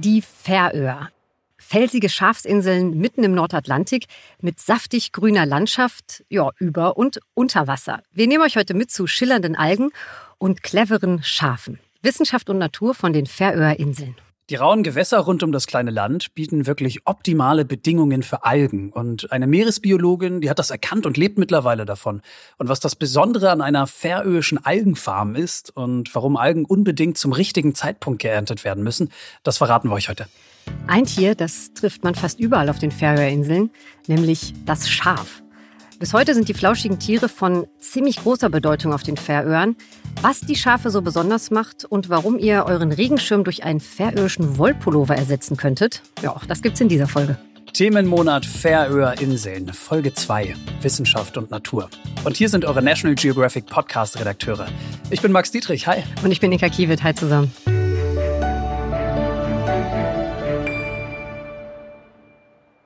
Die Färöer. Felsige Schafsinseln mitten im Nordatlantik mit saftig grüner Landschaft, ja, über und unter Wasser. Wir nehmen euch heute mit zu schillernden Algen und cleveren Schafen. Wissenschaft und Natur von den Färöer Inseln. Die rauen Gewässer rund um das kleine Land bieten wirklich optimale Bedingungen für Algen. Und eine Meeresbiologin, die hat das erkannt und lebt mittlerweile davon. Und was das Besondere an einer färöischen Algenfarm ist und warum Algen unbedingt zum richtigen Zeitpunkt geerntet werden müssen, das verraten wir euch heute. Ein Tier, das trifft man fast überall auf den Färöerinseln, nämlich das Schaf. Bis heute sind die flauschigen Tiere von ziemlich großer Bedeutung auf den Färöern. Was die Schafe so besonders macht und warum ihr euren Regenschirm durch einen färöischen Wollpullover ersetzen könntet, ja, auch das gibt's in dieser Folge. Themenmonat Färöer Inseln, Folge 2, Wissenschaft und Natur. Und hier sind eure National Geographic Podcast Redakteure. Ich bin Max Dietrich, hi. Und ich bin Inka Kiewit, hi zusammen.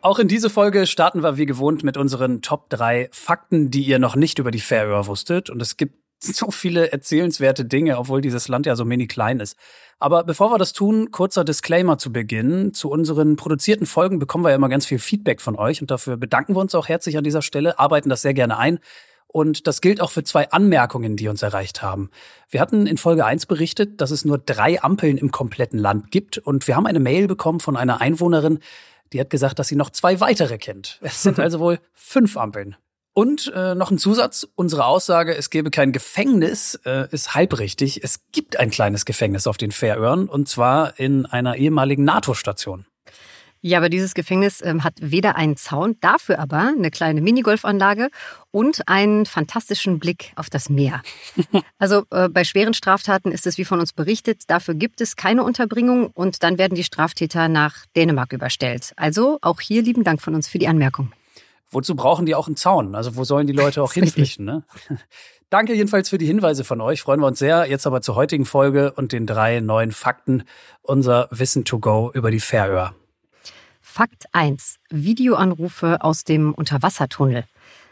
Auch in diese Folge starten wir wie gewohnt mit unseren Top 3 Fakten, die ihr noch nicht über die Färöer wusstet. Und es gibt so viele erzählenswerte Dinge, obwohl dieses Land ja so mini klein ist. Aber bevor wir das tun, kurzer Disclaimer zu Beginn. Zu unseren produzierten Folgen bekommen wir ja immer ganz viel Feedback von euch und dafür bedanken wir uns auch herzlich an dieser Stelle, arbeiten das sehr gerne ein. Und das gilt auch für zwei Anmerkungen, die uns erreicht haben. Wir hatten in Folge 1 berichtet, dass es nur drei Ampeln im kompletten Land gibt. Und wir haben eine Mail bekommen von einer Einwohnerin, die hat gesagt, dass sie noch zwei weitere kennt. Es sind also wohl fünf Ampeln. Und äh, noch ein Zusatz, unsere Aussage, es gäbe kein Gefängnis, äh, ist halbrichtig. Es gibt ein kleines Gefängnis auf den Färöern und zwar in einer ehemaligen NATO-Station. Ja, aber dieses Gefängnis ähm, hat weder einen Zaun, dafür aber eine kleine Minigolfanlage und einen fantastischen Blick auf das Meer. Also äh, bei schweren Straftaten ist es wie von uns berichtet, dafür gibt es keine Unterbringung und dann werden die Straftäter nach Dänemark überstellt. Also auch hier lieben Dank von uns für die Anmerkung. Wozu brauchen die auch einen Zaun? Also wo sollen die Leute auch hinflüchten? Ne? Danke jedenfalls für die Hinweise von euch. Freuen wir uns sehr. Jetzt aber zur heutigen Folge und den drei neuen Fakten. Unser Wissen to go über die Färöer. Fakt 1. Videoanrufe aus dem Unterwassertunnel.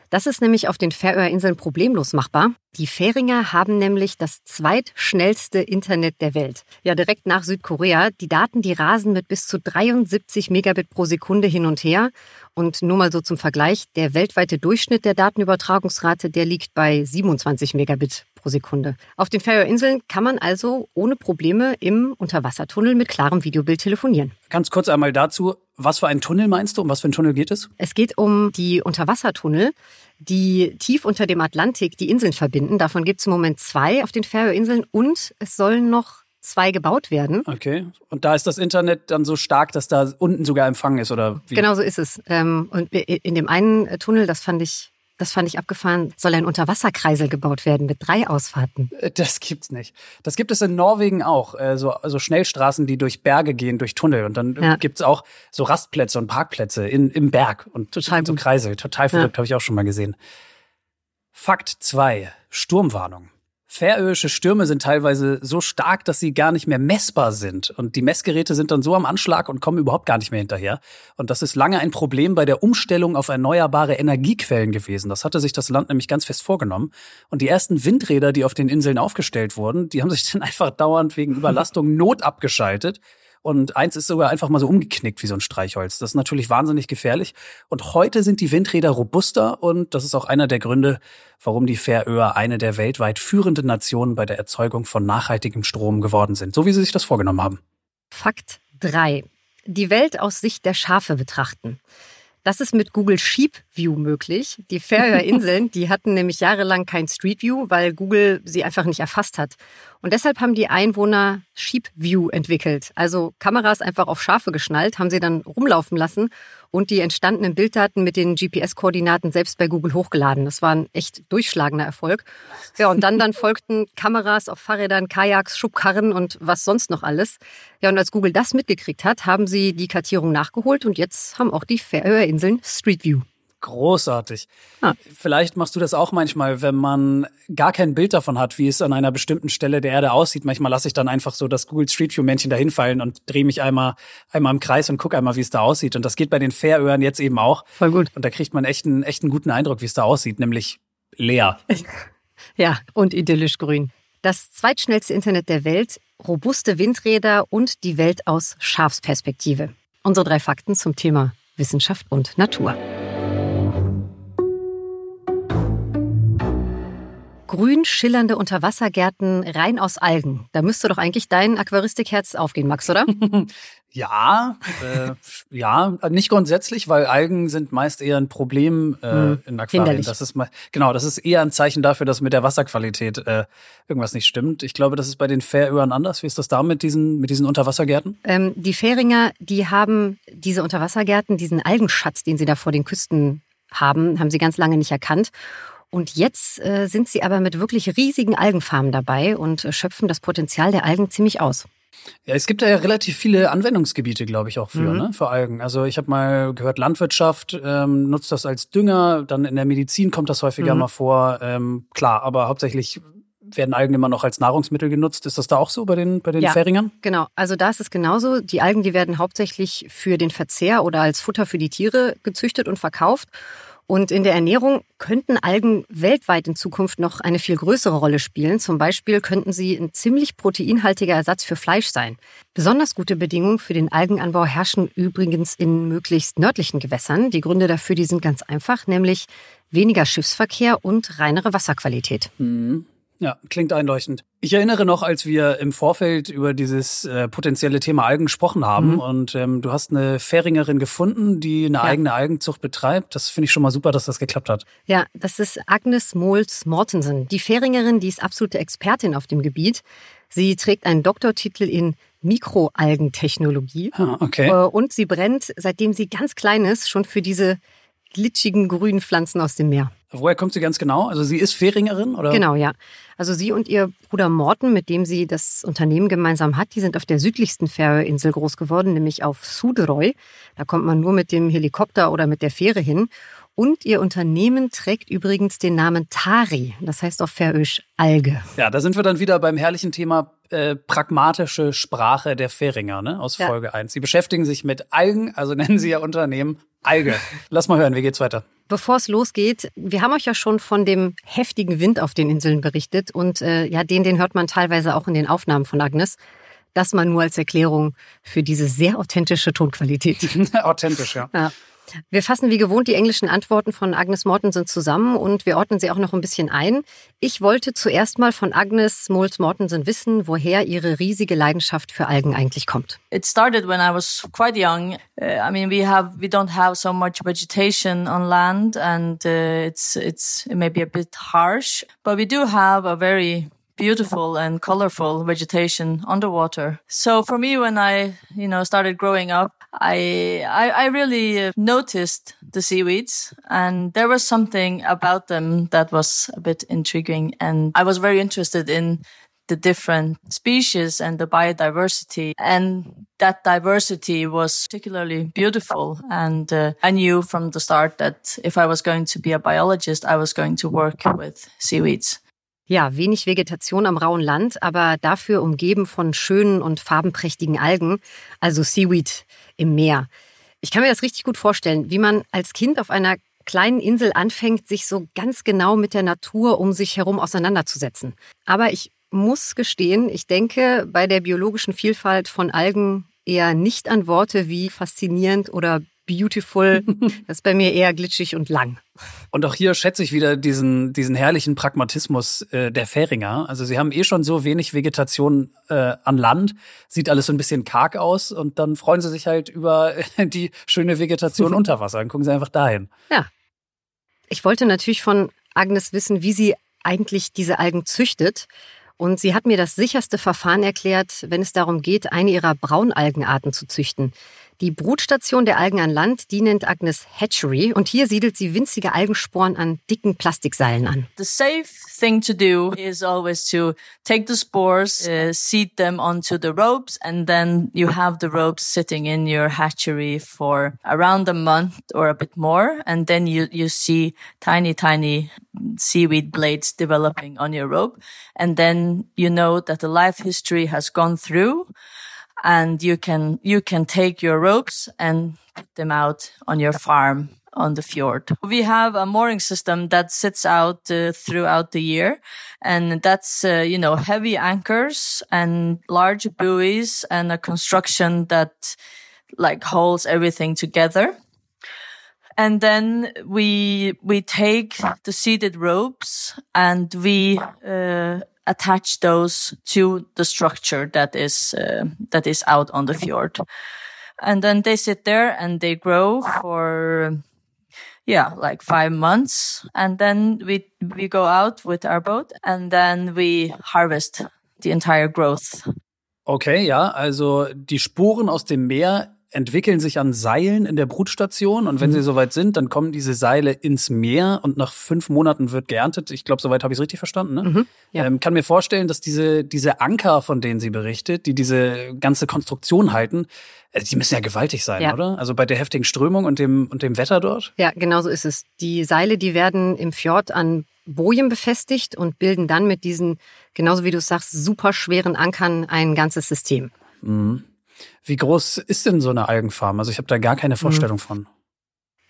Das ist nämlich auf den Färöerinseln problemlos machbar. Die Färinger haben nämlich das zweitschnellste Internet der Welt. Ja, direkt nach Südkorea. Die Daten, die rasen mit bis zu 73 Megabit pro Sekunde hin und her. Und nur mal so zum Vergleich, der weltweite Durchschnitt der Datenübertragungsrate, der liegt bei 27 Megabit pro Sekunde. Auf den Färöerinseln kann man also ohne Probleme im Unterwassertunnel mit klarem Videobild telefonieren. Ganz kurz einmal dazu, was für einen Tunnel meinst du? Um was für einen Tunnel geht es? Es geht um die Unterwassertunnel, die tief unter dem Atlantik die Inseln verbinden. Davon gibt es im Moment zwei auf den Färöerinseln und es sollen noch zwei gebaut werden. Okay. Und da ist das Internet dann so stark, dass da unten sogar Empfang ist, oder wie? Genau so ist es. Ähm, und in dem einen Tunnel, das fand ich das fand ich abgefahren, soll ein Unterwasserkreisel gebaut werden mit drei Ausfahrten. Äh, das gibt's nicht. Das gibt es in Norwegen auch, äh, so also Schnellstraßen, die durch Berge gehen, durch Tunnel. Und dann ja. gibt's auch so Rastplätze und Parkplätze in, im Berg und Total so Kreisel. Total verrückt, ja. habe ich auch schon mal gesehen. Fakt zwei: Sturmwarnung. Färöische Stürme sind teilweise so stark, dass sie gar nicht mehr messbar sind. Und die Messgeräte sind dann so am Anschlag und kommen überhaupt gar nicht mehr hinterher. Und das ist lange ein Problem bei der Umstellung auf erneuerbare Energiequellen gewesen. Das hatte sich das Land nämlich ganz fest vorgenommen. Und die ersten Windräder, die auf den Inseln aufgestellt wurden, die haben sich dann einfach dauernd wegen Überlastung not abgeschaltet und eins ist sogar einfach mal so umgeknickt wie so ein Streichholz. Das ist natürlich wahnsinnig gefährlich. Und heute sind die Windräder robuster und das ist auch einer der Gründe, warum die Färöer eine der weltweit führenden Nationen bei der Erzeugung von nachhaltigem Strom geworden sind, so wie sie sich das vorgenommen haben. Fakt 3. Die Welt aus Sicht der Schafe betrachten. Das ist mit Google Sheep View möglich. Die Färöer Inseln, die hatten nämlich jahrelang kein Street View, weil Google sie einfach nicht erfasst hat. Und deshalb haben die Einwohner Sheep View entwickelt. Also Kameras einfach auf Schafe geschnallt, haben sie dann rumlaufen lassen und die entstandenen Bilddaten mit den GPS-Koordinaten selbst bei Google hochgeladen. Das war ein echt durchschlagender Erfolg. Ja, und dann, dann folgten Kameras auf Fahrrädern, Kajaks, Schubkarren und was sonst noch alles. Ja, und als Google das mitgekriegt hat, haben sie die Kartierung nachgeholt und jetzt haben auch die Färöerinseln Street View. Großartig. Ah. Vielleicht machst du das auch manchmal, wenn man gar kein Bild davon hat, wie es an einer bestimmten Stelle der Erde aussieht. Manchmal lasse ich dann einfach so das Google Street View Männchen dahin fallen und drehe mich einmal, einmal im Kreis und gucke einmal, wie es da aussieht. Und das geht bei den Färöern jetzt eben auch. Voll gut. Und da kriegt man echt einen, echt einen guten Eindruck, wie es da aussieht, nämlich leer. Ja, und idyllisch grün. Das zweitschnellste Internet der Welt robuste Windräder und die Welt aus Schafsperspektive. Unsere drei Fakten zum Thema Wissenschaft und Natur. Grün schillernde Unterwassergärten rein aus Algen. Da müsste doch eigentlich dein Aquaristikherz aufgehen, Max, oder? ja, äh, ja, nicht grundsätzlich, weil Algen sind meist eher ein Problem äh, hm, in Aquarien. Hinderlich. Das ist mal, genau, das ist eher ein Zeichen dafür, dass mit der Wasserqualität äh, irgendwas nicht stimmt. Ich glaube, das ist bei den Färöern anders. Wie ist das da mit diesen mit diesen Unterwassergärten? Ähm, die Färinger, die haben diese Unterwassergärten, diesen Algenschatz, den sie da vor den Küsten haben, haben sie ganz lange nicht erkannt. Und jetzt äh, sind sie aber mit wirklich riesigen Algenfarmen dabei und äh, schöpfen das Potenzial der Algen ziemlich aus. Ja, es gibt da ja relativ viele Anwendungsgebiete, glaube ich, auch für, mhm. ne, für Algen. Also ich habe mal gehört, Landwirtschaft ähm, nutzt das als Dünger, dann in der Medizin kommt das häufiger mhm. mal vor. Ähm, klar, aber hauptsächlich werden Algen immer noch als Nahrungsmittel genutzt. Ist das da auch so bei den, bei den ja, Färingern? Genau, also da ist es genauso. Die Algen, die werden hauptsächlich für den Verzehr oder als Futter für die Tiere gezüchtet und verkauft. Und in der Ernährung könnten Algen weltweit in Zukunft noch eine viel größere Rolle spielen. Zum Beispiel könnten sie ein ziemlich proteinhaltiger Ersatz für Fleisch sein. Besonders gute Bedingungen für den Algenanbau herrschen übrigens in möglichst nördlichen Gewässern. Die Gründe dafür, die sind ganz einfach, nämlich weniger Schiffsverkehr und reinere Wasserqualität. Mhm. Ja, klingt einleuchtend. Ich erinnere noch, als wir im Vorfeld über dieses äh, potenzielle Thema Algen gesprochen haben mhm. und ähm, du hast eine Färingerin gefunden, die eine ja. eigene Algenzucht betreibt. Das finde ich schon mal super, dass das geklappt hat. Ja, das ist Agnes Mohls Mortensen. Die Färingerin, die ist absolute Expertin auf dem Gebiet. Sie trägt einen Doktortitel in Mikroalgentechnologie. Ah, okay. Äh, und sie brennt, seitdem sie ganz klein ist, schon für diese glitschigen grünen Pflanzen aus dem Meer. Woher kommt sie ganz genau? Also sie ist Färingerin oder? Genau, ja. Also sie und ihr Bruder Morten, mit dem sie das Unternehmen gemeinsam hat, die sind auf der südlichsten Färöerinsel groß geworden, nämlich auf Suderøy. Da kommt man nur mit dem Helikopter oder mit der Fähre hin. Und ihr Unternehmen trägt übrigens den Namen Tari, das heißt auf Färöisch Alge. Ja, da sind wir dann wieder beim herrlichen Thema äh, pragmatische Sprache der Färinger ne, aus ja. Folge 1. Sie beschäftigen sich mit Algen, also nennen sie ihr Unternehmen Alge. Lass mal hören, wie geht's weiter? Bevor es losgeht, wir haben euch ja schon von dem heftigen Wind auf den Inseln berichtet und äh, ja, den, den hört man teilweise auch in den Aufnahmen von Agnes. Das mal nur als Erklärung für diese sehr authentische Tonqualität. Authentisch, ja. ja. Wir fassen wie gewohnt die englischen Antworten von Agnes Mortensen zusammen und wir ordnen sie auch noch ein bisschen ein. Ich wollte zuerst mal von Agnes Moles Mortensen wissen, woher ihre riesige Leidenschaft für Algen eigentlich kommt. It started when I was quite young. Uh, I mean, we have we don't have so much vegetation on land, and uh, it's it's it may be a bit harsh, but we do have a very beautiful and colorful vegetation underwater. So for me, when I, you know, started growing up, I, I, I really noticed the seaweeds and there was something about them that was a bit intriguing. And I was very interested in the different species and the biodiversity. And that diversity was particularly beautiful. And uh, I knew from the start that if I was going to be a biologist, I was going to work with seaweeds. Ja, wenig Vegetation am rauen Land, aber dafür umgeben von schönen und farbenprächtigen Algen, also Seaweed im Meer. Ich kann mir das richtig gut vorstellen, wie man als Kind auf einer kleinen Insel anfängt, sich so ganz genau mit der Natur um sich herum auseinanderzusetzen. Aber ich muss gestehen, ich denke bei der biologischen Vielfalt von Algen eher nicht an Worte wie faszinierend oder beautiful. Das ist bei mir eher glitschig und lang. Und auch hier schätze ich wieder diesen, diesen herrlichen Pragmatismus äh, der Färinger. Also sie haben eh schon so wenig Vegetation äh, an Land, sieht alles so ein bisschen karg aus und dann freuen sie sich halt über die schöne Vegetation unter Wasser. Dann gucken sie einfach dahin. Ja. Ich wollte natürlich von Agnes wissen, wie sie eigentlich diese Algen züchtet. Und sie hat mir das sicherste Verfahren erklärt, wenn es darum geht, eine ihrer Braunalgenarten zu züchten. Die Brutstation der Algen an Land, die nennt Agnes Hatchery. Und hier siedelt sie winzige Algensporen an dicken Plastikseilen an. The safe thing to do is always to take the spores, uh, seed them onto the ropes and then you have the ropes sitting in your hatchery for around a month or a bit more. And then you you see tiny tiny seaweed blades developing on your rope. And then you know that the life history has gone through and you can you can take your ropes and put them out on your farm on the fjord. We have a mooring system that sits out uh, throughout the year. And that's, uh, you know, heavy anchors and large buoys and a construction that like holds everything together. And then we, we take the seated ropes and we, uh, attach those to the structure that is, uh, that is out on the fjord. And then they sit there and they grow for yeah, like five months. And then we, we go out with our boat and then we harvest the entire growth. Okay, ja, also die Spuren aus dem Meer entwickeln sich an Seilen in der Brutstation und wenn mhm. sie soweit sind, dann kommen diese Seile ins Meer und nach fünf Monaten wird geerntet. Ich glaube, soweit habe ich es richtig verstanden. Ne? Mhm, ja. ähm, kann mir vorstellen, dass diese, diese Anker, von denen sie berichtet, die diese ganze Konstruktion halten, äh, die müssen ja gewaltig sein, ja. oder? Also bei der heftigen Strömung und dem, und dem Wetter dort? Ja, genau so ist es. Die Seile, die werden im Fjord an Bojen befestigt und bilden dann mit diesen, genauso wie du sagst, super schweren Ankern ein ganzes System. Mhm. Wie groß ist denn so eine Algenfarm? Also ich habe da gar keine mhm. Vorstellung mhm. von.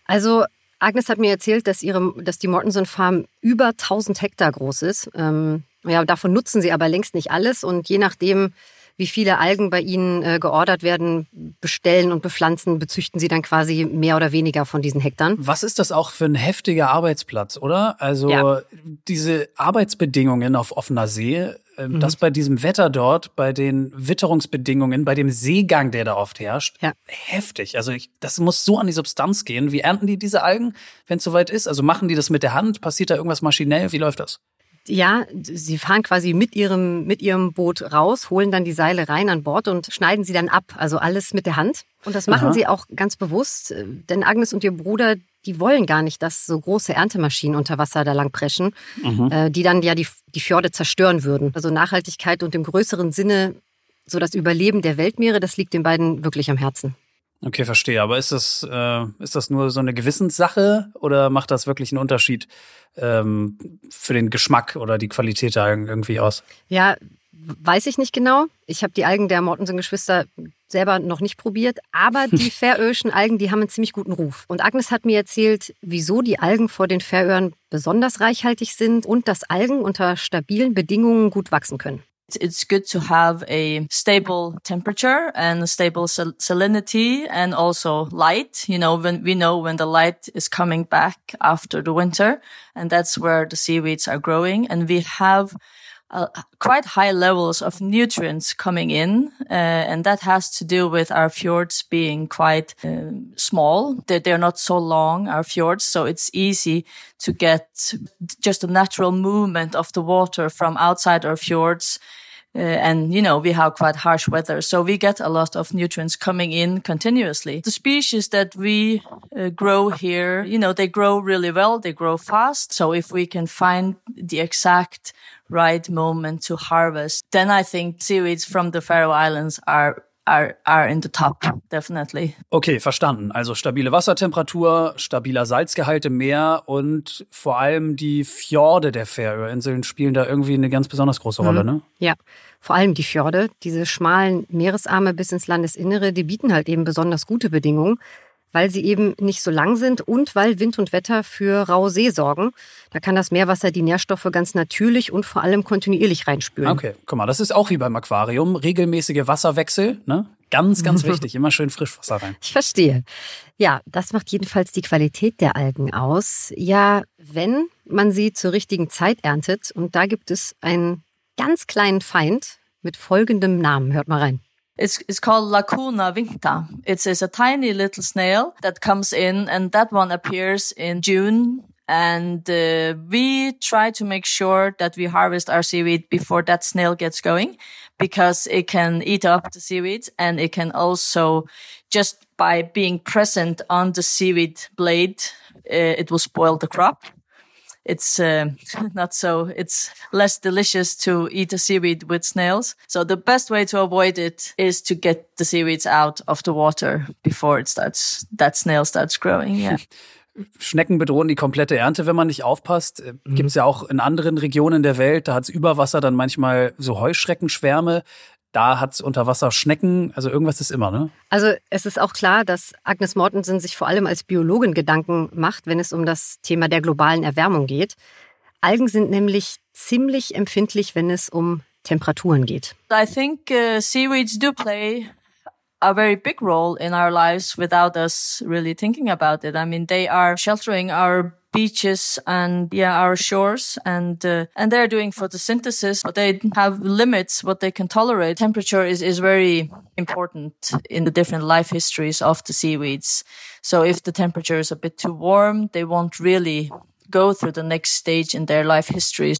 Also Agnes hat mir erzählt, dass, ihre, dass die Mortenson Farm über 1000 Hektar groß ist. Ähm, ja, davon nutzen sie aber längst nicht alles und je nachdem, wie viele Algen bei Ihnen äh, geordert werden, bestellen und bepflanzen, bezüchten Sie dann quasi mehr oder weniger von diesen Hektar. Was ist das auch für ein heftiger Arbeitsplatz, oder? Also ja. diese Arbeitsbedingungen auf offener See, äh, mhm. das bei diesem Wetter dort, bei den Witterungsbedingungen, bei dem Seegang, der da oft herrscht, ja. heftig. Also ich, das muss so an die Substanz gehen. Wie ernten die diese Algen, wenn es soweit ist? Also machen die das mit der Hand? Passiert da irgendwas maschinell? Wie läuft das? Ja, sie fahren quasi mit ihrem, mit ihrem Boot raus, holen dann die Seile rein an Bord und schneiden sie dann ab. Also alles mit der Hand. Und das machen Aha. sie auch ganz bewusst, äh, denn Agnes und ihr Bruder, die wollen gar nicht, dass so große Erntemaschinen unter Wasser da lang preschen, mhm. Äh, die dann ja die, die Fjorde zerstören würden. Also Nachhaltigkeit und im größeren Sinne so das Überleben der Weltmeere, das liegt den beiden wirklich am Herzen. Okay, verstehe. Aber ist das, äh, ist das nur so eine Gewissenssache oder macht das wirklich einen Unterschied ähm, für den Geschmack oder die Qualität da irgendwie aus? Ja, weiß ich nicht genau. Ich habe die Algen der Mortensen-Geschwister selber noch nicht probiert, aber die färöischen Algen, die haben einen ziemlich guten Ruf. Und Agnes hat mir erzählt, wieso die Algen vor den Färöern besonders reichhaltig sind und dass Algen unter stabilen Bedingungen gut wachsen können. It's good to have a stable temperature and a stable sal salinity and also light. You know, when we know when the light is coming back after the winter and that's where the seaweeds are growing. And we have uh, quite high levels of nutrients coming in, uh, and that has to do with our fjords being quite uh, small. They're, they're not so long, our fjords, so it's easy to get just a natural movement of the water from outside our fjords and you know we have quite harsh weather. So we get a lot of nutrients coming in continuously. The species that we uh, grow here you know they grow really well. They grow fast. So if we can find the exact right moment to harvest then i think seaweeds from the faroe islands are are, are in the top, definitely. Okay, verstanden. Also stabile Wassertemperatur, stabiler Salzgehalt im Meer und vor allem die Fjorde der Färöerinseln spielen da irgendwie eine ganz besonders große Rolle, mhm. ne? Ja, vor allem die Fjorde, diese schmalen Meeresarme bis ins Landesinnere, die bieten halt eben besonders gute Bedingungen weil sie eben nicht so lang sind und weil Wind und Wetter für raue See sorgen. Da kann das Meerwasser die Nährstoffe ganz natürlich und vor allem kontinuierlich reinspülen. Okay, guck mal, das ist auch wie beim Aquarium. Regelmäßige Wasserwechsel, ne? Ganz, ganz wichtig. Immer schön Frischwasser rein. Ich verstehe. Ja, das macht jedenfalls die Qualität der Algen aus. Ja, wenn man sie zur richtigen Zeit erntet. Und da gibt es einen ganz kleinen Feind mit folgendem Namen. Hört mal rein. It's, it's called Lacuna vincta. It's, it's a tiny little snail that comes in and that one appears in June. And uh, we try to make sure that we harvest our seaweed before that snail gets going because it can eat up the seaweed and it can also just by being present on the seaweed blade, uh, it will spoil the crop it's uh, not so it's less delicious to eat a seaweed with snails so the best way to avoid it is to get the seaweeds out of the water before it starts that snail starts growing yeah Schnecken bedrohen die komplette Ernte, wenn man nicht aufpasst. Äh, mhm. Gibt es ja auch in anderen Regionen der Welt, da hat es über Wasser dann manchmal so Heuschreckenschwärme. Da hat es unter Wasser Schnecken, also irgendwas ist immer, ne? Also es ist auch klar, dass Agnes Mortensen sich vor allem als Biologin Gedanken macht, wenn es um das Thema der globalen Erwärmung geht. Algen sind nämlich ziemlich empfindlich, wenn es um Temperaturen geht. I think uh, seaweeds do play a very big role in our lives without us really thinking about it. I mean, they are sheltering our beaches and yeah our shores and uh, and they're doing photosynthesis but they have limits what they can tolerate. Temperature is is very important in the different life histories of the seaweeds. So if the temperature is a bit too warm they won't really go through the next stage in their life histories.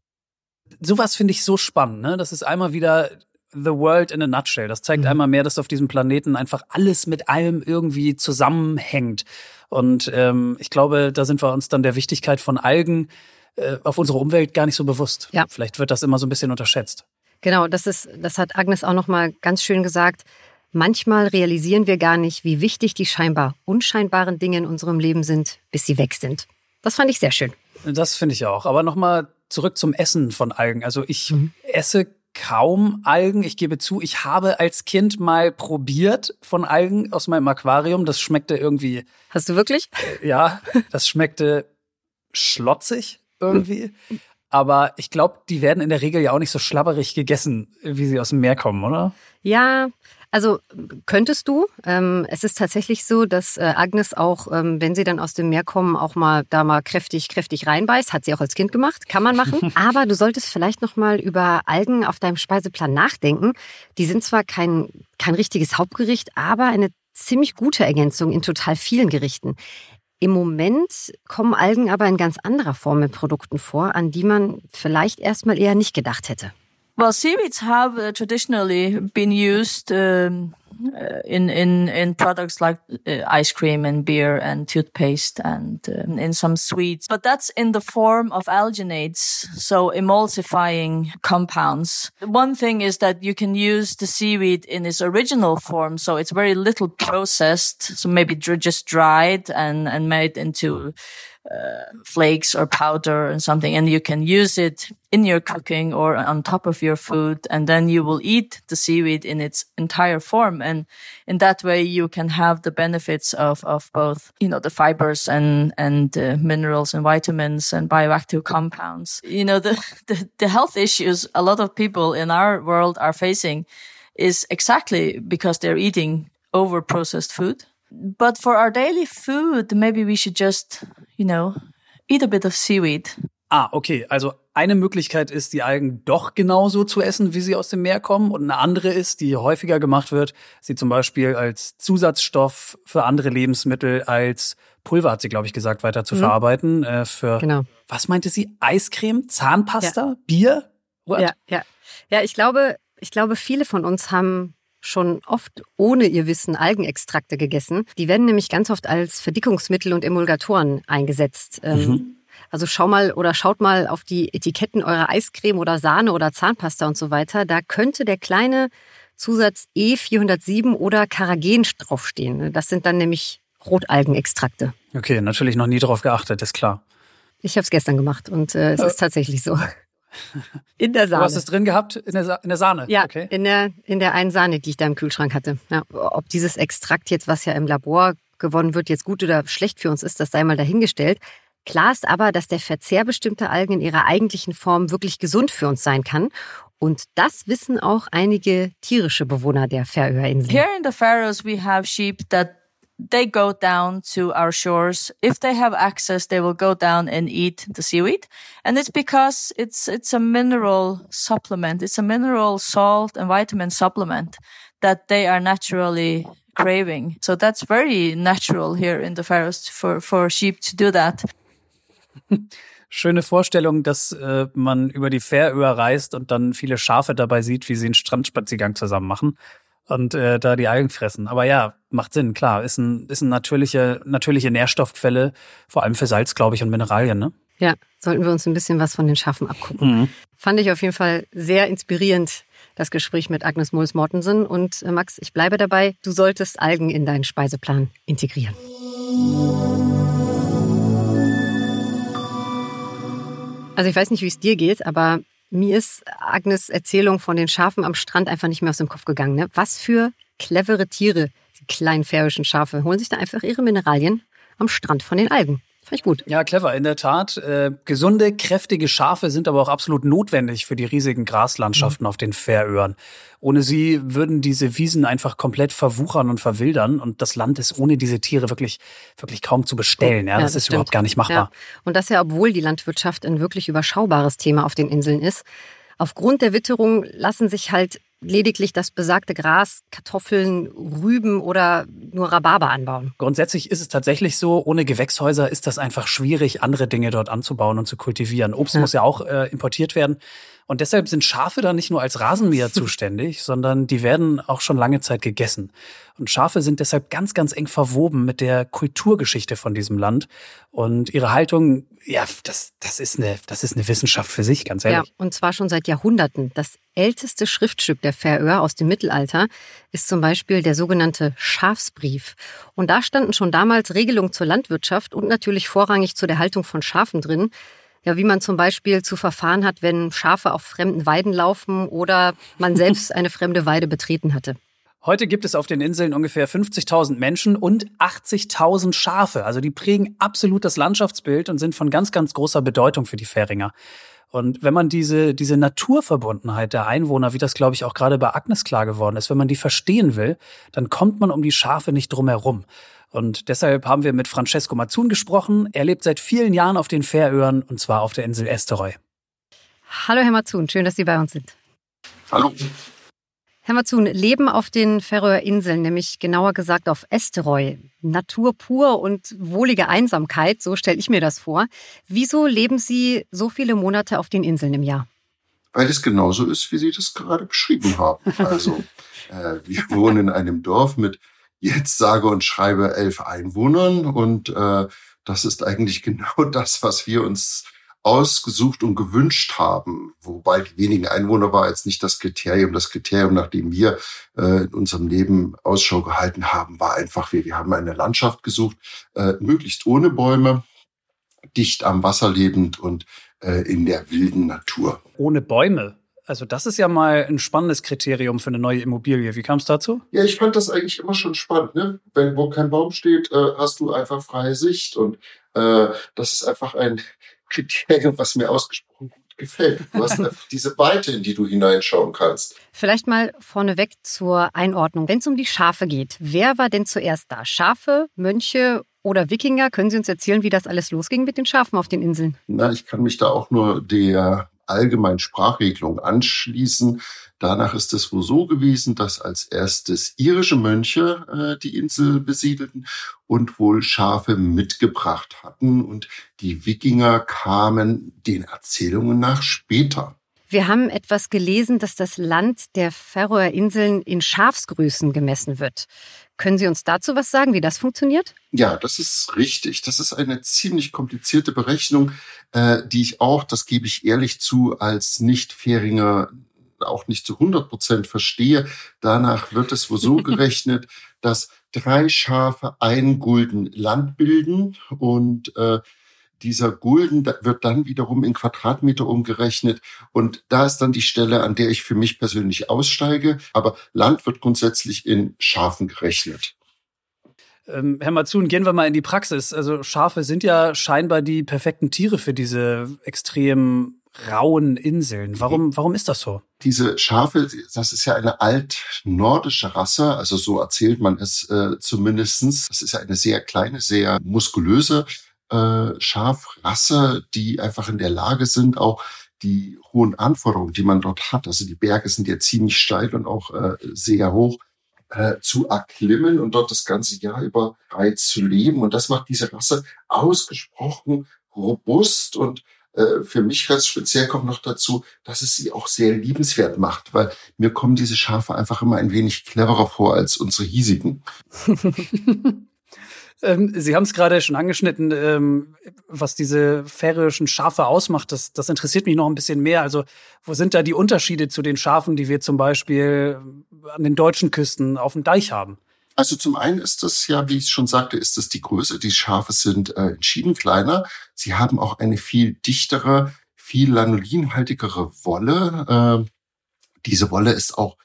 Sowas finde ich so spannend ne? Das ist einmal wieder The World in a Nutshell. Das zeigt mhm. einmal mehr, dass auf diesem Planeten einfach alles mit allem irgendwie zusammenhängt. Und ähm, ich glaube, da sind wir uns dann der Wichtigkeit von Algen äh, auf unsere Umwelt gar nicht so bewusst. Ja. Vielleicht wird das immer so ein bisschen unterschätzt. Genau, das ist, das hat Agnes auch noch mal ganz schön gesagt. Manchmal realisieren wir gar nicht, wie wichtig die scheinbar unscheinbaren Dinge in unserem Leben sind, bis sie weg sind. Das fand ich sehr schön. Das finde ich auch. Aber nochmal zurück zum Essen von Algen. Also ich mhm. esse kaum Algen. Ich gebe zu, ich habe als Kind mal probiert von Algen aus meinem Aquarium. Das schmeckte irgendwie. Hast du wirklich? Äh, ja, das schmeckte schlotzig irgendwie. Aber ich glaube, die werden in der Regel ja auch nicht so schlabberig gegessen, wie sie aus dem Meer kommen, oder? Ja, also könntest du. Ähm, es ist tatsächlich so, dass äh, Agnes auch, ähm, wenn sie dann aus dem Meer kommen, auch mal da mal kräftig, kräftig reinbeißt. Hat sie auch als Kind gemacht, kann man machen. Aber du solltest vielleicht noch mal über Algen auf deinem Speiseplan nachdenken. Die sind zwar kein kein richtiges Hauptgericht, aber eine ziemlich gute Ergänzung in total vielen Gerichten. Im Moment kommen Algen aber in ganz anderer Form in Produkten vor, an die man vielleicht erstmal eher nicht gedacht hätte. Well, seaweeds have uh, traditionally been used um, uh, in in in products like uh, ice cream and beer and toothpaste and um, in some sweets, but that's in the form of alginates, so emulsifying compounds. One thing is that you can use the seaweed in its original form, so it's very little processed, so maybe just dried and and made into uh, flakes or powder and something, and you can use it in your cooking or on top of your food, and then you will eat the seaweed in its entire form. And in that way, you can have the benefits of, of both, you know, the fibers and, and uh, minerals and vitamins and bioactive compounds. You know, the, the, the health issues a lot of people in our world are facing is exactly because they're eating over processed food but for our daily food, maybe we should just, you know, eat a bit of seaweed. Ah, okay. Also eine Möglichkeit ist, die Algen doch genauso zu essen, wie sie aus dem Meer kommen. Und eine andere ist, die häufiger gemacht wird, sie zum Beispiel als Zusatzstoff für andere Lebensmittel, als Pulver, hat sie, glaube ich, gesagt, weiter zu mhm. verarbeiten. Äh, für, genau. was meinte sie? Eiscreme, Zahnpasta, ja. Bier? What? Ja, ja. Ja, ich glaube, ich glaube, viele von uns haben schon oft ohne ihr Wissen Algenextrakte gegessen. Die werden nämlich ganz oft als Verdickungsmittel und Emulgatoren eingesetzt. Ähm, mhm. Also schau mal oder schaut mal auf die Etiketten eurer Eiscreme oder Sahne oder Zahnpasta und so weiter. Da könnte der kleine Zusatz E407 oder Karagen draufstehen. Das sind dann nämlich Rotalgenextrakte. Okay, natürlich noch nie drauf geachtet, ist klar. Ich habe es gestern gemacht und äh, es äh. ist tatsächlich so. In der Sahne. Du hast es drin gehabt? In der, Sa in der Sahne? Ja, okay. in, der, in der einen Sahne, die ich da im Kühlschrank hatte. Ja, ob dieses Extrakt jetzt, was ja im Labor gewonnen wird, jetzt gut oder schlecht für uns ist, das sei mal dahingestellt. Klar ist aber, dass der Verzehr bestimmter Algen in ihrer eigentlichen Form wirklich gesund für uns sein kann. Und das wissen auch einige tierische Bewohner der Färöerinseln. Here in the Faroes we have sheep that they go down to our shores. If they have access, they will go down and eat the seaweed. And it's because it's, it's a mineral supplement. It's a mineral salt and vitamin supplement that they are naturally craving. So that's very natural here in the Faroes for, for sheep to do that. Schöne Vorstellung, dass äh, man über die Färöer reist und dann viele Schafe dabei sieht, wie sie einen Strandspaziergang zusammen machen und äh, da die Algen fressen. Aber ja, macht Sinn, klar. Ist ein, ist eine natürliche, natürliche Nährstoffquelle, vor allem für Salz, glaube ich, und Mineralien, ne? Ja, sollten wir uns ein bisschen was von den Schafen abgucken. Mhm. Fand ich auf jeden Fall sehr inspirierend, das Gespräch mit Agnes Mols Mortensen. Und äh, Max, ich bleibe dabei, du solltest Algen in deinen Speiseplan integrieren. Also ich weiß nicht, wie es dir geht, aber Mir ist Agnes Erzählung von den Schafen am Strand einfach nicht mehr aus dem Kopf gegangen. Ne? Was für clevere Tiere, die kleinen färöischen Schafe, holen sich da einfach ihre Mineralien am Strand von den Algen. Fand ich gut. Ja, clever, in der Tat. Äh, gesunde, kräftige Schafe sind aber auch absolut notwendig für die riesigen Graslandschaften mhm. auf den Färöern. Ohne sie würden diese Wiesen einfach komplett verwuchern und verwildern und das Land ist ohne diese Tiere wirklich, wirklich kaum zu bestellen. Ja, ja das, das, ist stimmt. überhaupt gar nicht machbar. Ja. Und das ja, obwohl die Landwirtschaft ein wirklich überschaubares Thema auf den Inseln ist. Aufgrund der Witterung lassen sich halt lediglich das besagte Gras, Kartoffeln, Rüben oder nur Rhabarber anbauen. Grundsätzlich ist es tatsächlich so, ohne Gewächshäuser ist das einfach schwierig, andere Dinge dort anzubauen und zu kultivieren. Obst ja. muss ja auch äh, importiert werden. Und deshalb sind Schafe da nicht nur als Rasenmäher zuständig, sondern die werden auch schon lange Zeit gegessen. Und Schafe sind deshalb ganz, ganz eng verwoben mit der Kulturgeschichte von diesem Land. Und ihre Haltung, ja, das, das, ist, eine, das ist eine Wissenschaft für sich, ganz ehrlich. Ja, und zwar schon seit Jahrhunderten. Das älteste Schriftstück der Färöer aus dem Mittelalter ist zum Beispiel der sogenannte Schafsbrief. Und da standen schon damals Regelungen zur Landwirtschaft und natürlich vorrangig zu der Haltung von Schafen drin. Ja, wie man zum Beispiel zu verfahren hat, wenn Schafe auf fremden Weiden laufen oder man selbst eine fremde Weide betreten hatte. Heute gibt es auf den Inseln ungefähr 50.000 Menschen und 80.000 Schafe. Also die prägen absolut das Landschaftsbild und sind von ganz, ganz großer Bedeutung für die Färinger. Und wenn man diese, diese Naturverbundenheit der Einwohner, wie das glaube ich auch gerade bei Agnes klar geworden ist, wenn man die verstehen will, dann kommt man um die Schafe nicht drum herum. Und deshalb haben wir mit Francesco Mazzun gesprochen. Er lebt seit vielen Jahren auf den Färöern und zwar auf der Insel Esteroi. Hallo Herr Mazzun, schön, dass Sie bei uns sind. Hallo. Herr Mazzun, Leben auf den Färöer Inseln, nämlich genauer gesagt auf Esteroi. Natur pur und wohlige Einsamkeit, so stelle ich mir das vor. Wieso leben Sie so viele Monate auf den Inseln im Jahr? Weil es genauso ist, wie Sie das gerade beschrieben haben. Also, äh, wir wohnen in einem Dorf mit jetzt sage und schreibe elf Einwohnern. Und äh, das ist eigentlich genau das, was wir uns ausgesucht und gewünscht haben. Wobei die wenigen Einwohner war jetzt nicht das Kriterium. Das Kriterium, nach dem wir äh, in unserem Leben Ausschau gehalten haben, war einfach, wir, wir haben eine Landschaft gesucht, äh, möglichst ohne Bäume, dicht am Wasser lebend und äh, in der wilden Natur. Ohne Bäume? Also das ist ja mal ein spannendes Kriterium für eine neue Immobilie. Wie kam es dazu? Ja, ich fand das eigentlich immer schon spannend. Ne? Wenn wo kein Baum steht, äh, hast du einfach freie Sicht und äh, das ist einfach ein Kriterium, was mir ausgesprochen gut gefällt. Du hast einfach diese Weite, in die du hineinschauen kannst. Vielleicht mal vorneweg zur Einordnung. Wenn es um die Schafe geht, wer war denn zuerst da? Schafe, Mönche oder Wikinger? Können Sie uns erzählen, wie das alles losging mit den Schafen auf den Inseln? Na, ich kann mich da auch nur der allgemeinen Sprachregelung anschließen. Danach ist es wohl so gewesen, dass als erstes irische Mönche äh, die Insel besiedelten und wohl Schafe mitgebracht hatten. Und die Wikinger kamen den Erzählungen nach später. Wir haben etwas gelesen, dass das Land der Färöerinseln in Schafsgrößen gemessen wird. Können Sie uns dazu was sagen, wie das funktioniert? Ja, das ist richtig. Das ist eine ziemlich komplizierte Berechnung, äh, die ich auch, das gebe ich ehrlich zu, als Nicht-Färinger auch nicht zu 100 Prozent verstehe. Danach wird es wohl so gerechnet, dass drei Schafe ein Gulden Land bilden und äh, dieser Gulden wird dann wiederum in Quadratmeter umgerechnet. Und da ist dann die Stelle, an der ich für mich persönlich aussteige. Aber Land wird grundsätzlich in Schafen gerechnet. Ähm, Herr Mazun, gehen wir mal in die Praxis. Also Schafe sind ja scheinbar die perfekten Tiere für diese extrem rauen Inseln. Warum, warum ist das so? Diese Schafe, das ist ja eine altnordische Rasse, also so erzählt man es äh, zumindestens. Das ist ja eine sehr kleine, sehr muskulöse äh, Schafrasse, die einfach in der Lage sind, auch die hohen Anforderungen, die man dort hat, also die Berge sind ja ziemlich steil und auch äh, sehr hoch, äh, zu erklimmen und dort das ganze Jahr über frei zu leben. Und das macht diese Rasse ausgesprochen robust und äh, für mich ganz speziell kommt noch dazu, dass es sie auch sehr liebenswert macht, weil mir kommen diese Schafe einfach immer ein wenig cleverer vor als unsere hiesigen. Ähm, Sie haben es gerade schon angeschnitten, ähm, was diese färöischen Schafe ausmacht. Das, das interessiert mich noch ein bisschen mehr. Also, wo sind da die Unterschiede zu den Schafen, die wir zum Beispiel an den deutschen Küsten auf dem Deich haben? Also zum einen ist das ja, wie ich schon sagte, ist das die Größe. Die Schafe sind äh, entschieden kleiner. Sie haben auch eine viel dichtere, viel lanolinhaltigere Wolle. Äh, diese Wolle ist auch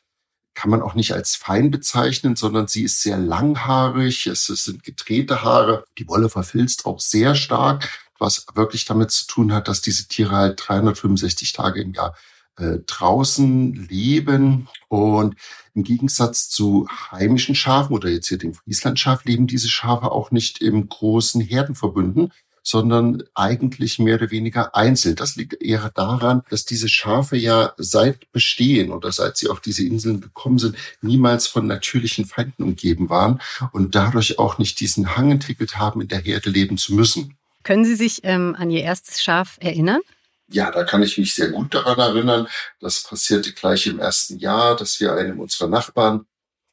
kann man auch nicht als fein bezeichnen, sondern sie ist sehr langhaarig. Es, sind gedrehte Haare. Die Wolle verfilzt auch sehr stark, was wirklich damit zu tun hat, dass diese Tiere halt 365 Tage im Jahr äh, draußen leben. Und im Gegensatz zu heimischen Schafen oder jetzt hier dem Frieslandschaf leben diese Schafe auch nicht im großen Herdenverbünden, sondern eigentlich mehr oder weniger einzeln. Das liegt eher daran, dass diese Schafe ja seit Bestehen oder seit sie auf diese Inseln gekommen sind, niemals von natürlichen Feinden umgeben waren und dadurch auch nicht diesen Hang entwickelt haben, in der Herde leben zu müssen. Können Sie sich ähm, an Ihr erstes Schaf erinnern? Ja, da kann ich mich sehr gut daran erinnern. Das passierte gleich im ersten Jahr, dass wir einem unserer Nachbarn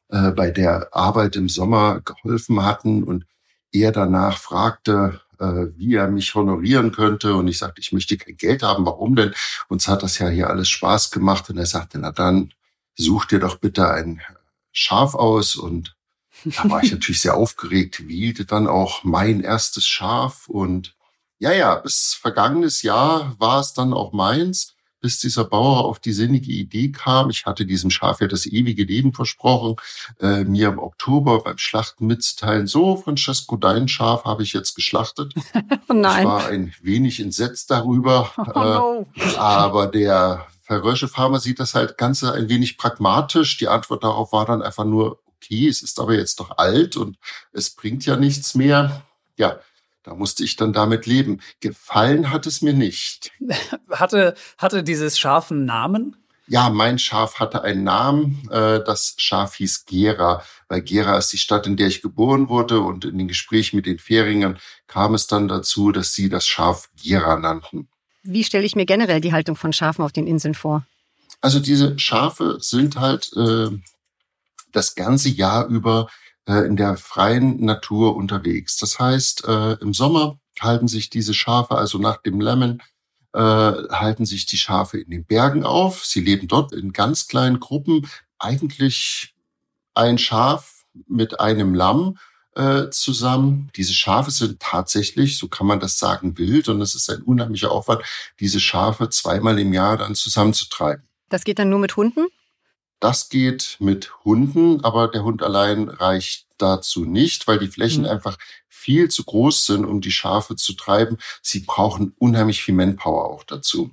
äh, bei der Arbeit im Sommer geholfen hatten und er danach fragte, wie er mich honorieren könnte. Und ich sagte, ich möchte kein Geld haben. Warum denn? Uns hat das ja hier alles Spaß gemacht. Und er sagte, na dann such dir doch bitte ein Schaf aus. Und da war ich natürlich sehr aufgeregt, wählte dann auch mein erstes Schaf. Und ja, ja, bis vergangenes Jahr war es dann auch meins bis dieser Bauer auf die sinnige Idee kam. Ich hatte diesem Schaf ja das ewige Leben versprochen, äh, mir im Oktober beim Schlachten mitzuteilen, so, Francesco, dein Schaf habe ich jetzt geschlachtet. oh nein. Ich war ein wenig entsetzt darüber, oh, no. äh, aber der Verrösche Farmer sieht das halt Ganze ein wenig pragmatisch. Die Antwort darauf war dann einfach nur, okay, es ist aber jetzt doch alt und es bringt ja nichts mehr. Ja, da musste ich dann damit leben. Gefallen hat es mir nicht. Hatte, hatte dieses Schaf einen Namen? Ja, mein Schaf hatte einen Namen. Äh, das Schaf hieß Gera, weil Gera ist die Stadt, in der ich geboren wurde. Und in den Gesprächen mit den Färingern kam es dann dazu, dass sie das Schaf Gera nannten. Wie stelle ich mir generell die Haltung von Schafen auf den Inseln vor? Also diese Schafe sind halt äh, das ganze Jahr über äh, in der freien Natur unterwegs. Das heißt, äh, im Sommer halten sich diese Schafe, also nach dem Lemon, äh, halten sich die Schafe in den Bergen auf. Sie leben dort in ganz kleinen Gruppen, eigentlich ein Schaf mit einem Lamm äh, zusammen. Diese Schafe sind tatsächlich, so kann man das sagen, wild und es ist ein unheimlicher Aufwand, diese Schafe zweimal im Jahr dann zusammenzutreiben. Das geht dann nur mit Hunden? Das geht mit Hunden, aber der Hund allein reicht dazu nicht, weil die Flächen mhm. einfach viel zu groß sind, um die Schafe zu treiben. Sie brauchen unheimlich viel Manpower auch dazu.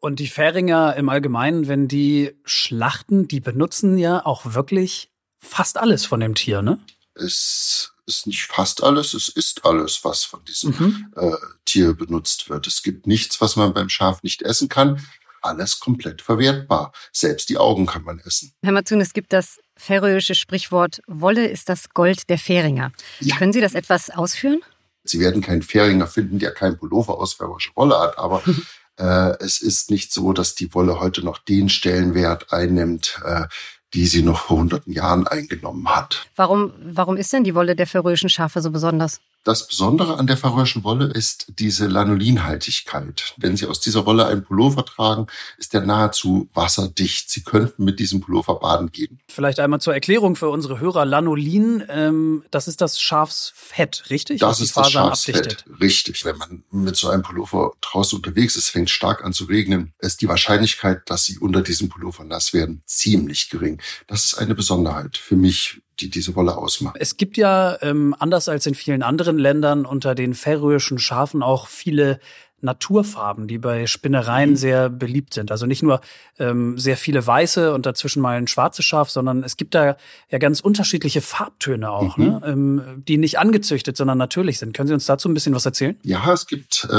Und die Fähringer im Allgemeinen, wenn die schlachten, die benutzen ja auch wirklich fast alles von dem Tier, ne? Es ist nicht fast alles, es ist alles, was von diesem mhm. äh, Tier benutzt wird. Es gibt nichts, was man beim Schaf nicht essen kann alles komplett verwertbar. Selbst die Augen kann man essen. Herr Matzun, es gibt das färöische Sprichwort, Wolle ist das Gold der Färinger. Ja. Können Sie das etwas ausführen? Sie werden keinen Färinger finden, der kein Pullover aus färöischer Wolle hat, aber äh, es ist nicht so, dass die Wolle heute noch den Stellenwert einnimmt, äh, die sie noch vor hunderten Jahren eingenommen hat. Warum, warum ist denn die Wolle der färöischen Schafe so besonders? Das Besondere an der färöischen Wolle ist diese Lanolinhaltigkeit. Wenn Sie aus dieser Wolle einen Pullover tragen, ist der nahezu wasserdicht. Sie könnten mit diesem Pullover baden gehen. Vielleicht einmal zur Erklärung für unsere Hörer. Lanolin, ähm, das ist das Schafsfett, richtig? Das ist das Schafsfett, abdichtet. richtig. Wenn man mit so einem Pullover draußen unterwegs ist, fängt stark an zu regnen, ist die Wahrscheinlichkeit, dass Sie unter diesem Pullover nass werden, ziemlich gering. Das ist eine Besonderheit für mich die diese Wolle ausmacht. Es gibt ja, ähm, anders als in vielen anderen Ländern, unter den färöischen Schafen auch viele Naturfarben, die bei Spinnereien mhm. sehr beliebt sind. Also nicht nur ähm, sehr viele weiße und dazwischen mal ein schwarzes Schaf, sondern es gibt da ja ganz unterschiedliche Farbtöne auch, mhm. ne? ähm, die nicht angezüchtet, sondern natürlich sind. Können Sie uns dazu ein bisschen was erzählen? Ja, es gibt äh,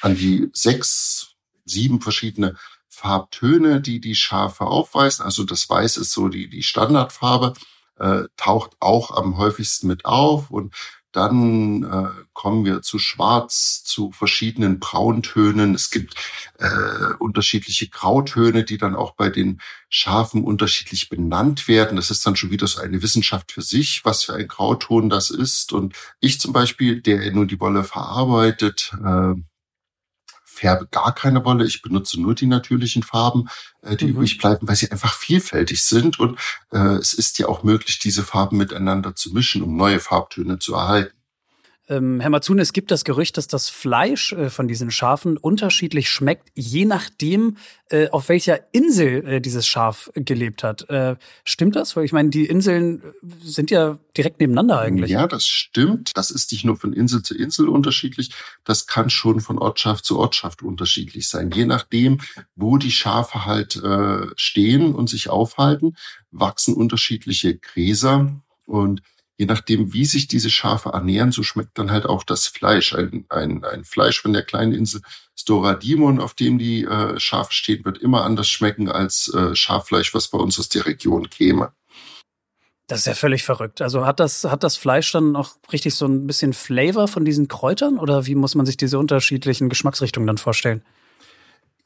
an die sechs, sieben verschiedene Farbtöne, die die Schafe aufweisen. Also das Weiß ist so die, die Standardfarbe, äh, taucht auch am häufigsten mit auf und dann äh, kommen wir zu Schwarz, zu verschiedenen Brauntönen. Es gibt äh, unterschiedliche Grautöne, die dann auch bei den Schafen unterschiedlich benannt werden. Das ist dann schon wieder so eine Wissenschaft für sich, was für ein Grauton das ist. Und ich zum Beispiel, der nun die Wolle verarbeitet, äh, färbe gar keine Wolle. Ich benutze nur die natürlichen Farben, äh, die mhm. übrig bleiben, weil sie einfach vielfältig sind. Und äh, es ist ja auch möglich, diese Farben miteinander zu mischen, um neue Farbtöne zu erhalten. Ähm, Herr Matsune, es gibt das Gerücht, dass das Fleisch äh, von diesen Schafen unterschiedlich schmeckt, je nachdem, äh, auf welcher Insel äh, dieses Schaf gelebt hat. Äh, stimmt das? Weil ich meine, die Inseln äh, sind ja direkt nebeneinander eigentlich. Ja, das stimmt. Das ist nicht nur von Insel zu Insel unterschiedlich, das kann schon von Ortschaft zu Ortschaft unterschiedlich sein. Je nachdem, wo die Schafe halt äh, stehen und sich aufhalten, wachsen unterschiedliche Gräser und je nachdem, wie sich diese Schafe ernähren, so schmeckt dann halt auch das Fleisch. Ein, ein, ein Fleisch von der kleinen Insel Storadimon, auf dem die äh, Schafe stehen, wird immer anders schmecken als äh, Schaffleisch, was bei uns aus der Region käme. Das ist ja völlig verrückt. Also hat das, hat das Fleisch dann auch richtig so ein bisschen Flavor von diesen Kräutern oder wie muss man sich diese unterschiedlichen Geschmacksrichtungen dann vorstellen?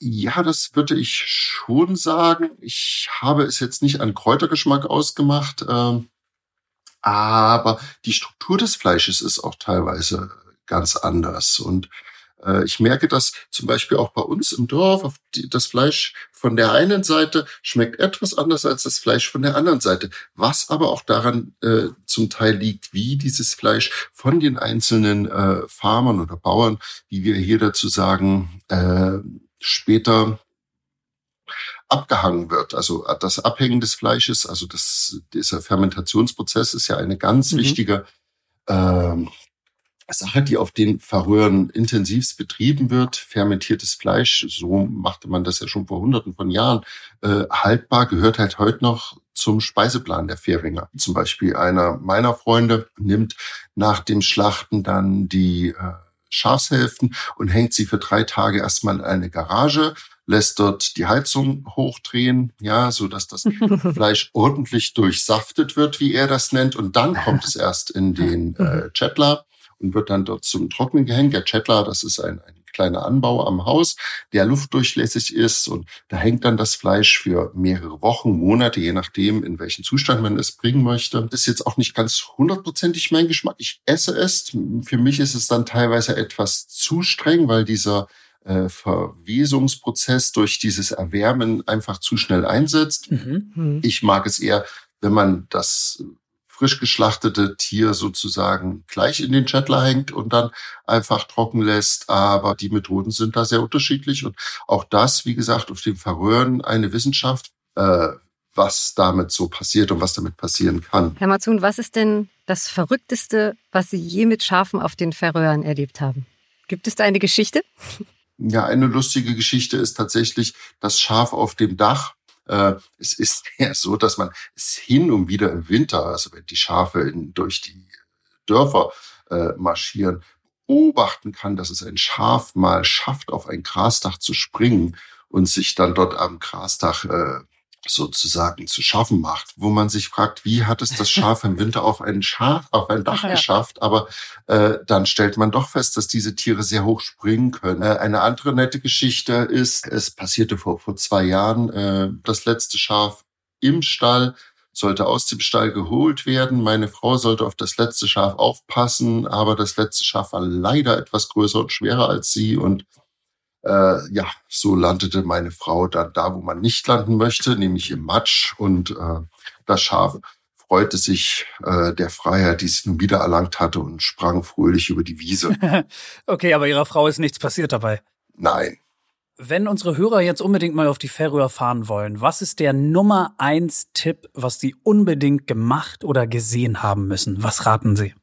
Ja, das würde ich schon sagen. Ich habe es jetzt nicht an Kräutergeschmack ausgemacht. Ähm, aber die Struktur des Fleisches ist auch teilweise ganz anders. Und äh, ich merke das zum Beispiel auch bei uns im Dorf. Die, das Fleisch von der einen Seite schmeckt etwas anders als das Fleisch von der anderen Seite. Was aber auch daran äh, zum Teil liegt, wie dieses Fleisch von den einzelnen äh, Farmern oder Bauern, wie wir hier dazu sagen, äh, später abgehangen wird. Also äh, das Abhängen des Fleisches, also das, dieser Fermentationsprozess ist ja eine ganz mhm. wichtige ähm, Sache, die auf den Verröhren intensivst betrieben wird. Fermentiertes Fleisch, so machte man das ja schon vor hunderten von Jahren, äh, haltbar, gehört halt heute noch zum Speiseplan der Fähringer. Zum Beispiel einer meiner Freunde nimmt nach dem Schlachten dann die äh, Schafshälften und hängt sie für drei Tage erstmal in eine Garage, lässt dort die Heizung hochdrehen, ja, so dass das Fleisch ordentlich durchsaftet wird, wie er das nennt, und dann kommt es erst in den äh, Chetler und wird dann dort zum Trocknen gehängt. Der Chetler, das ist ein, ein kleiner Anbau am Haus, der luftdurchlässig ist und da hängt dann das Fleisch für mehrere Wochen, Monate, je nachdem, in welchen Zustand man es bringen möchte. Das ist jetzt auch nicht ganz hundertprozentig mein Geschmack. Ich esse es. Für mich ist es dann teilweise etwas zu streng, weil dieser äh, Verwesungsprozess durch dieses Erwärmen einfach zu schnell einsetzt. Mhm. mhm. Ich mag es eher, wenn man das frisch geschlachtete Tier sozusagen gleich in den Chatler hängt und dann einfach trocken lässt. Aber die Methoden sind da sehr unterschiedlich und auch das, wie gesagt, auf dem Verröhren eine Wissenschaft, äh, was damit so passiert und was damit passieren kann. Herr Mazun, was ist denn das Verrückteste, was Sie je mit Schafen auf den Verröhren erlebt haben? Gibt es da eine Geschichte? Ja, eine lustige Geschichte ist tatsächlich das Schaf auf dem Dach. Äh, es ist ja so, dass man es hin und wieder im Winter, also wenn die Schafe in, durch die Dörfer äh, marschieren, beobachten kann, dass es ein Schaf mal schafft, auf ein Grasdach zu springen und sich dann dort am Grasdach äh, sozusagen zu schaffen macht, wo man sich fragt, wie hat es das Schaf im Winter auf ein Schaf, auf ein Dach ja. geschafft, aber äh, dann stellt man doch fest, dass diese Tiere sehr hoch springen können. Äh, eine andere nette Geschichte ist, es passierte vor, vor zwei Jahren, äh, das letzte Schaf im Stall sollte aus dem Stall geholt werden. Meine Frau sollte auf das letzte Schaf aufpassen, aber das letzte Schaf war leider etwas größer und schwerer als sie und äh, ja, so landete meine Frau dann da, wo man nicht landen möchte, nämlich im Matsch. Und äh, das Schaf freute sich äh, der Freiheit, die sie nun wieder erlangt hatte und sprang fröhlich über die Wiese. okay, aber ihrer Frau ist nichts passiert dabei. Nein. Wenn unsere Hörer jetzt unbedingt mal auf die Färöer fahren wollen, was ist der Nummer eins Tipp, was sie unbedingt gemacht oder gesehen haben müssen? Was raten Sie?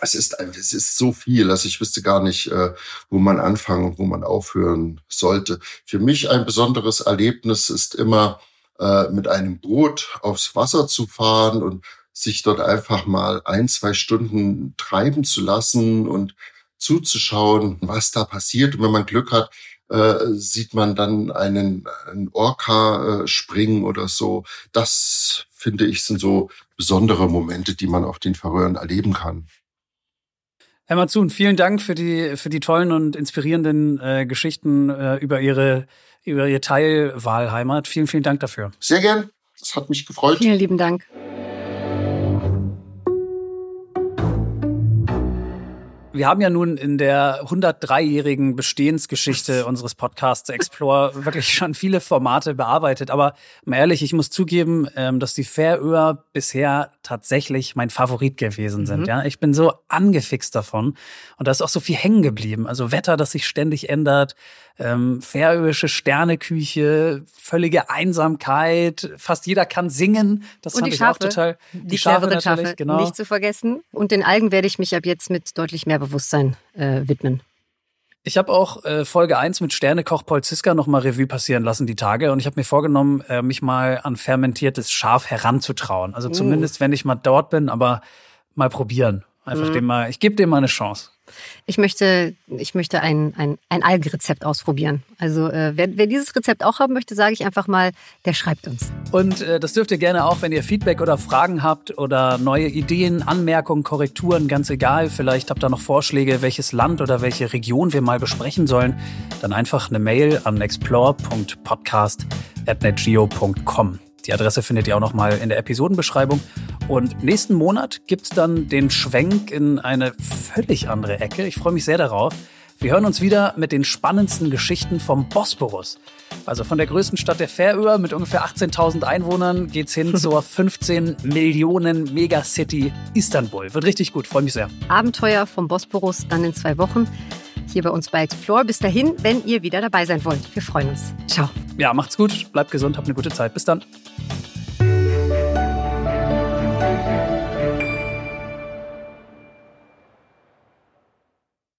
Es ist, es ist so viel, dass ich wüsste gar nicht, äh, wo man anfangen und wo man aufhören sollte. Für mich ein besonderes Erlebnis ist immer, äh, mit einem Boot aufs Wasser zu fahren und sich dort einfach mal ein, zwei Stunden treiben zu lassen und zuzuschauen, was da passiert. Und wenn man Glück hat, äh, sieht man dann einen, einen Orca äh, springen oder so. Das finde ich sind so besondere Momente, die man auf den Färöern erleben kann. Herr Mazun, vielen Dank für die, für die tollen und inspirierenden äh, Geschichten äh, über, Ihre, über Ihre Teilwahlheimat. Vielen, vielen Dank dafür. Sehr gern. Das hat mich gefreut. Vielen lieben Dank. Wir haben ja nun in der 103-jährigen Bestehensgeschichte unseres Podcasts Explore wirklich schon viele Formate bearbeitet. Aber mal ehrlich, ich muss zugeben, ähm, dass die Färöer bisher tatsächlich mein Favorit gewesen sind. Mhm. Ja, ich bin so angefixt davon und da ist auch so viel hängen geblieben. Also Wetter, das sich ständig ändert, ähm, färöische Sterneküche, völlige Einsamkeit, fast jeder kann singen. Das und fand ich auch total. Die, die Schafe natürlich, Schafe, genau. Nicht zu vergessen. Und den Algen werde ich mich ab jetzt mit deutlich mehr Bewusstsein äh, widmen. Ich habe auch äh, Folge 1 mit Sternekoch Paul Ziska nochmal Revue passieren lassen, die Tage. Und ich habe mir vorgenommen, äh, mich mal an fermentiertes Schaf heranzutrauen. Also uh. zumindest, wenn ich mal dort bin, aber mal probieren. Einfach mhm. dem mal, ich gebe dem mal eine Chance. Ich möchte, ich möchte ein, ein, ein Algenrezept ausprobieren. Also äh, wer, wer dieses Rezept auch haben möchte, sage ich einfach mal, der schreibt uns. Und äh, das dürft ihr gerne auch, wenn ihr Feedback oder Fragen habt oder neue Ideen, Anmerkungen, Korrekturen, ganz egal. Vielleicht habt ihr noch Vorschläge, welches Land oder welche Region wir mal besprechen sollen. Dann einfach eine Mail an explore.podcast.netgeo.com. Die Adresse findet ihr auch noch mal in der Episodenbeschreibung. Und nächsten Monat gibt es dann den Schwenk in eine völlig andere Ecke. Ich freue mich sehr darauf. Wir hören uns wieder mit den spannendsten Geschichten vom Bosporus. Also von der größten Stadt der Färöer mit ungefähr 18.000 Einwohnern geht's hin zur 15 Millionen Megacity Istanbul. Wird richtig gut, freue mich sehr. Abenteuer vom Bosporus dann in zwei Wochen hier bei uns bei Explore. Bis dahin, wenn ihr wieder dabei sein wollt. Wir freuen uns. Ciao. Ja, macht's gut, bleibt gesund, habt eine gute Zeit. Bis dann.